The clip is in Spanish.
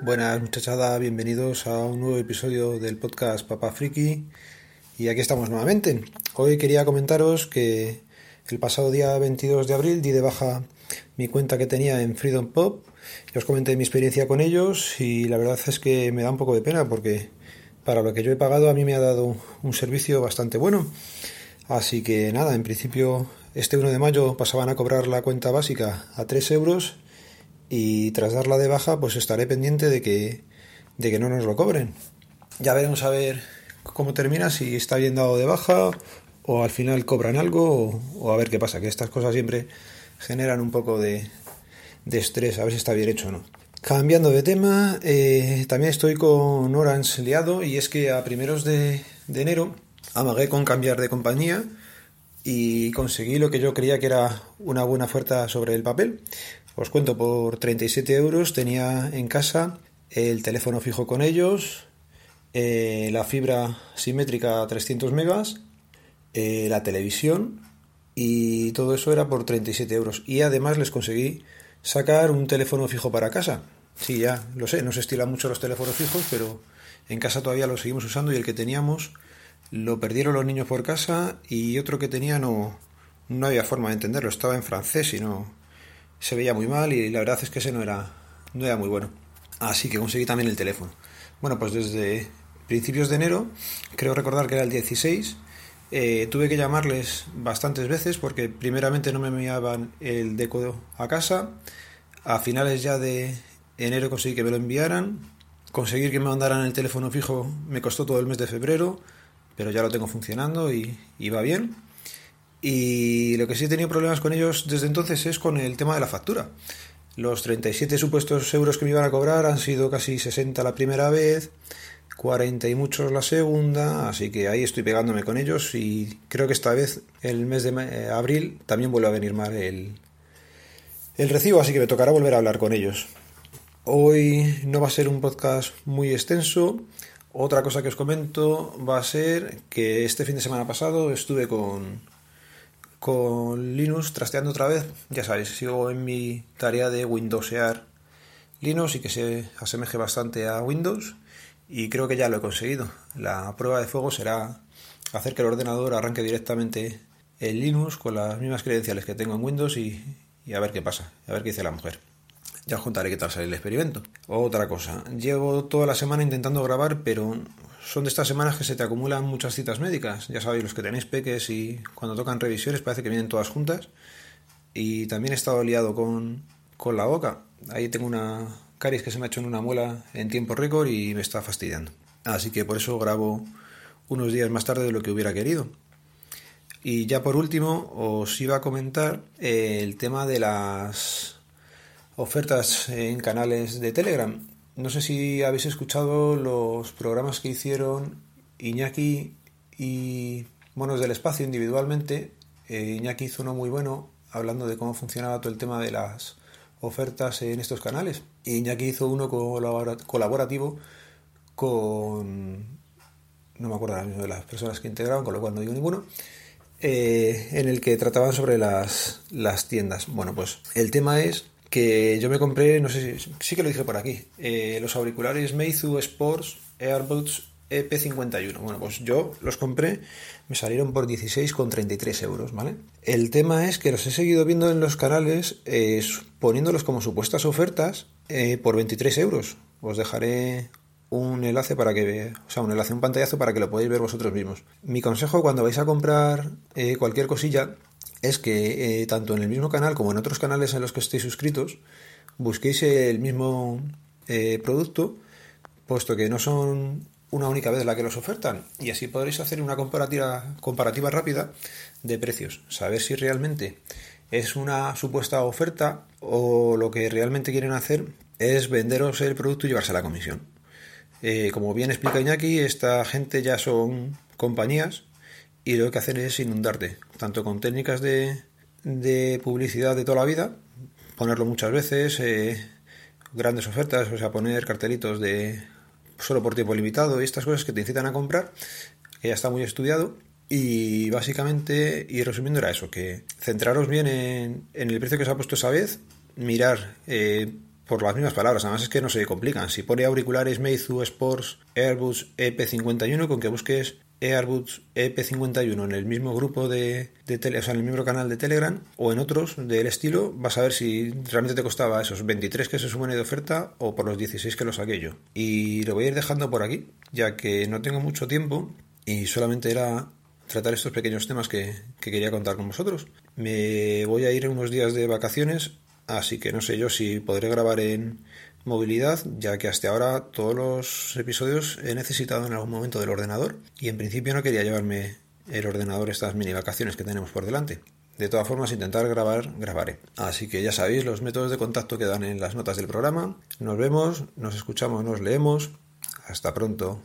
Buenas muchachada, bienvenidos a un nuevo episodio del podcast Papá Friki y aquí estamos nuevamente. Hoy quería comentaros que el pasado día 22 de abril di de baja mi cuenta que tenía en Freedom Pop. Ya os comenté mi experiencia con ellos y la verdad es que me da un poco de pena porque para lo que yo he pagado a mí me ha dado un servicio bastante bueno. Así que nada, en principio este 1 de mayo pasaban a cobrar la cuenta básica a 3 euros y tras darla de baja pues estaré pendiente de que, de que no nos lo cobren. Ya veremos a ver cómo termina, si está bien dado de baja o al final cobran algo o, a ver qué pasa, que estas cosas siempre generan un poco de, de estrés, a ver si está bien hecho o no. Cambiando de tema, eh, también estoy con Orange liado y es que a primeros de, de enero amagué con cambiar de compañía y conseguí lo que yo creía que era una buena oferta sobre el papel. Os cuento, por 37 euros tenía en casa el teléfono fijo con ellos, eh, la fibra simétrica 300 megas, eh, la televisión y todo eso era por 37 euros. Y además les conseguí sacar un teléfono fijo para casa. Sí, ya lo sé, no se estilan mucho los teléfonos fijos, pero en casa todavía lo seguimos usando y el que teníamos lo perdieron los niños por casa y otro que tenía no, no había forma de entenderlo, estaba en francés y no, se veía muy mal y la verdad es que ese no era, no era muy bueno. Así que conseguí también el teléfono. Bueno, pues desde principios de enero, creo recordar que era el 16, eh, tuve que llamarles bastantes veces porque primeramente no me enviaban el decodo a casa. A finales ya de enero conseguí que me lo enviaran. Conseguir que me mandaran el teléfono fijo me costó todo el mes de febrero, pero ya lo tengo funcionando y, y va bien. Y lo que sí he tenido problemas con ellos desde entonces es con el tema de la factura. Los 37 supuestos euros que me iban a cobrar han sido casi 60 la primera vez, 40 y muchos la segunda, así que ahí estoy pegándome con ellos y creo que esta vez, el mes de eh, abril, también vuelve a venir mal el, el recibo, así que me tocará volver a hablar con ellos. Hoy no va a ser un podcast muy extenso. Otra cosa que os comento va a ser que este fin de semana pasado estuve con, con Linux trasteando otra vez. Ya sabéis, sigo en mi tarea de Windowsear Linux y que se asemeje bastante a Windows y creo que ya lo he conseguido. La prueba de fuego será hacer que el ordenador arranque directamente en Linux con las mismas credenciales que tengo en Windows y, y a ver qué pasa, a ver qué dice la mujer. Ya os contaré qué tal sale el experimento. Otra cosa, llevo toda la semana intentando grabar, pero son de estas semanas que se te acumulan muchas citas médicas. Ya sabéis, los que tenéis peques y cuando tocan revisiones parece que vienen todas juntas. Y también he estado liado con, con la boca. Ahí tengo una caries que se me ha hecho en una muela en tiempo récord y me está fastidiando. Así que por eso grabo unos días más tarde de lo que hubiera querido. Y ya por último os iba a comentar el tema de las ofertas en canales de Telegram. No sé si habéis escuchado los programas que hicieron Iñaki y Monos del Espacio individualmente. Eh, Iñaki hizo uno muy bueno hablando de cómo funcionaba todo el tema de las ofertas en estos canales. Iñaki hizo uno colaborativo con... no me acuerdo de las personas que integraban, con lo cual no digo ninguno. Eh, en el que trataban sobre las, las tiendas. Bueno, pues el tema es que yo me compré, no sé si sí que lo dije por aquí, eh, los auriculares Meizu Sports Airbuds EP51. Bueno, pues yo los compré, me salieron por 16,33 euros, ¿vale? El tema es que los he seguido viendo en los canales eh, poniéndolos como supuestas ofertas eh, por 23 euros. Os dejaré un enlace para que, o sea, un enlace, un pantallazo para que lo podáis ver vosotros mismos. Mi consejo cuando vais a comprar cualquier cosilla es que eh, tanto en el mismo canal como en otros canales en los que estéis suscritos, busquéis el mismo eh, producto, puesto que no son una única vez la que los ofertan, y así podréis hacer una comparativa, comparativa rápida de precios, saber si realmente es una supuesta oferta o lo que realmente quieren hacer es venderos el producto y llevarse la comisión. Eh, como bien explica Iñaki, esta gente ya son compañías y lo que hacen es inundarte, tanto con técnicas de, de publicidad de toda la vida, ponerlo muchas veces, eh, grandes ofertas, o sea, poner cartelitos de solo por tiempo limitado y estas cosas que te incitan a comprar, que ya está muy estudiado. Y básicamente, y resumiendo, era eso, que centraros bien en, el precio que os ha puesto esa vez, mirar eh, por las mismas palabras, además es que no se complican. Si pone auriculares Meizu Sports Airbus EP51, con que busques Airbus EP51 en el mismo grupo de, de tele, o sea, en el mismo canal de Telegram o en otros del estilo, vas a ver si realmente te costaba esos 23 que se suman de oferta o por los 16 que los saqué yo. Y lo voy a ir dejando por aquí, ya que no tengo mucho tiempo y solamente era tratar estos pequeños temas que, que quería contar con vosotros. Me voy a ir unos días de vacaciones Así que no sé yo si podré grabar en movilidad, ya que hasta ahora todos los episodios he necesitado en algún momento del ordenador y en principio no quería llevarme el ordenador estas mini vacaciones que tenemos por delante. De todas formas, intentar grabar, grabaré. Así que ya sabéis los métodos de contacto que dan en las notas del programa. Nos vemos, nos escuchamos, nos leemos. Hasta pronto.